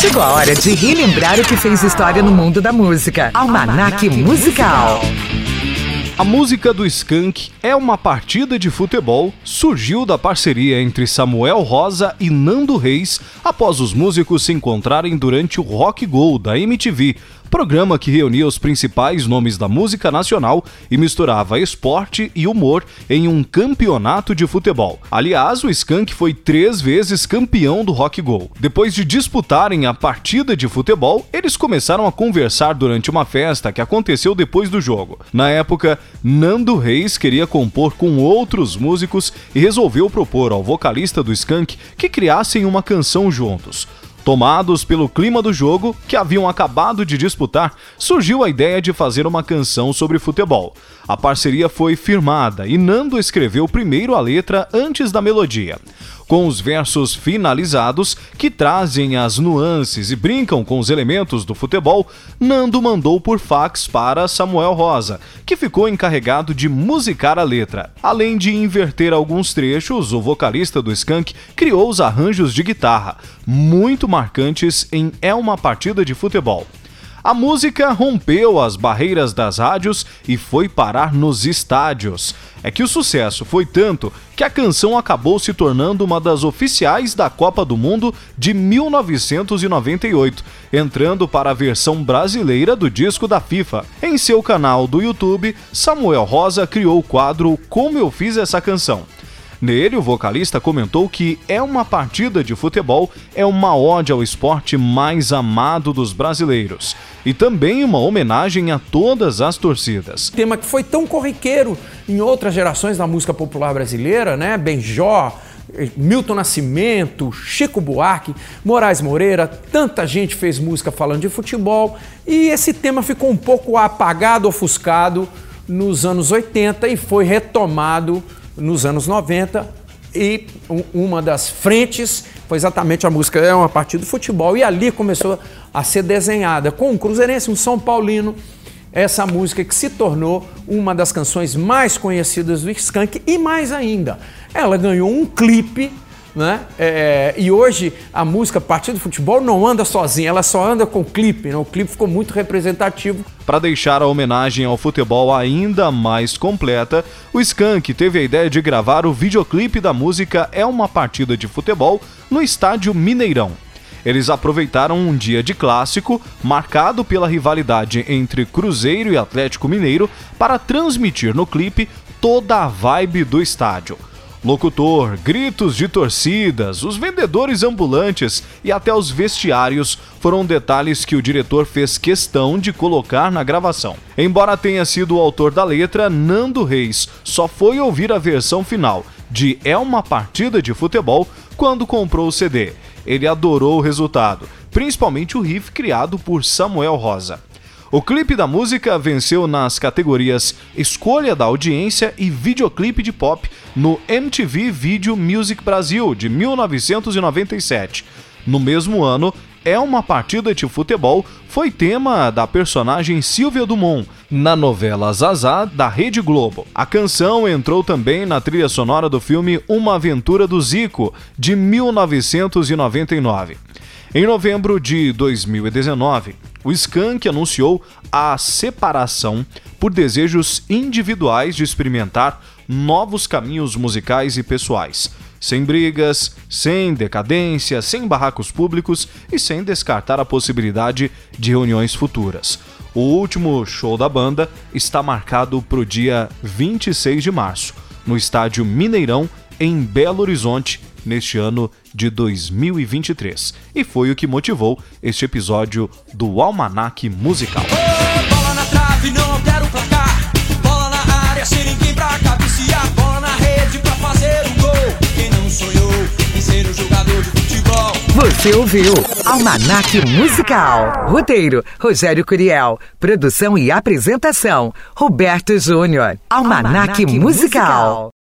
Chegou a hora de relembrar o que fez história no mundo da música. Almanac Musical. A música do Skank é uma partida de futebol, surgiu da parceria entre Samuel Rosa e Nando Reis após os músicos se encontrarem durante o Rock Go da MTV, programa que reunia os principais nomes da música nacional e misturava esporte e humor em um campeonato de futebol. Aliás, o Skank foi três vezes campeão do Rock Go. Depois de disputarem a partida de futebol, eles começaram a conversar durante uma festa que aconteceu depois do jogo. Na época, Nando Reis queria compor com outros músicos e resolveu propor ao vocalista do Skank que criassem uma canção juntos. Tomados pelo clima do jogo, que haviam acabado de disputar, surgiu a ideia de fazer uma canção sobre futebol. A parceria foi firmada e Nando escreveu primeiro a letra antes da melodia. Com os versos finalizados, que trazem as nuances e brincam com os elementos do futebol, Nando mandou por fax para Samuel Rosa, que ficou encarregado de musicar a letra. Além de inverter alguns trechos, o vocalista do Skank criou os arranjos de guitarra, muito marcantes em É uma Partida de Futebol. A música rompeu as barreiras das rádios e foi parar nos estádios. É que o sucesso foi tanto que a canção acabou se tornando uma das oficiais da Copa do Mundo de 1998, entrando para a versão brasileira do disco da FIFA. Em seu canal do YouTube, Samuel Rosa criou o quadro Como Eu Fiz Essa Canção. Nele, o vocalista comentou que é uma partida de futebol, é uma ode ao esporte mais amado dos brasileiros e também uma homenagem a todas as torcidas. Tema que foi tão corriqueiro em outras gerações da música popular brasileira, né? Benjó, Milton Nascimento, Chico Buarque, Moraes Moreira, tanta gente fez música falando de futebol e esse tema ficou um pouco apagado, ofuscado nos anos 80 e foi retomado nos anos 90 e uma das frentes foi exatamente a música é uma partida de futebol e ali começou a ser desenhada. Com um cruzeirense, um São Paulino, essa música que se tornou uma das canções mais conhecidas do Skank e mais ainda, ela ganhou um clipe né? É, e hoje a música Partido de Futebol não anda sozinha, ela só anda com o clipe. Né? O clipe ficou muito representativo. Para deixar a homenagem ao futebol ainda mais completa, o Skank teve a ideia de gravar o videoclipe da música É uma Partida de Futebol no estádio Mineirão. Eles aproveitaram um dia de clássico, marcado pela rivalidade entre Cruzeiro e Atlético Mineiro, para transmitir no clipe toda a vibe do estádio. Locutor, gritos de torcidas, os vendedores ambulantes e até os vestiários foram detalhes que o diretor fez questão de colocar na gravação. Embora tenha sido o autor da letra, Nando Reis só foi ouvir a versão final de É uma Partida de Futebol quando comprou o CD. Ele adorou o resultado, principalmente o riff criado por Samuel Rosa. O clipe da música venceu nas categorias Escolha da Audiência e Videoclipe de Pop no MTV Video Music Brasil de 1997. No mesmo ano, é uma partida de futebol foi tema da personagem Silvia Dumont na novela Zazá da Rede Globo. A canção entrou também na trilha sonora do filme Uma Aventura do Zico de 1999. Em novembro de 2019, o Skank anunciou a separação por desejos individuais de experimentar novos caminhos musicais e pessoais, sem brigas, sem decadência, sem barracos públicos e sem descartar a possibilidade de reuniões futuras. O último show da banda está marcado para o dia 26 de março, no estádio Mineirão, em Belo Horizonte, neste ano de 2023. E foi o que motivou este episódio do Almanac Musical. Oh, bola na trave, não quero placar. Bola na área, sem ninguém pra cabecear. Bola na rede pra fazer um gol. Quem não sonhou em ser um jogador de futebol? Você ouviu Almanac Musical. Roteiro: Rogério Curiel. Produção e apresentação: Roberto Júnior. Almanac, Musical.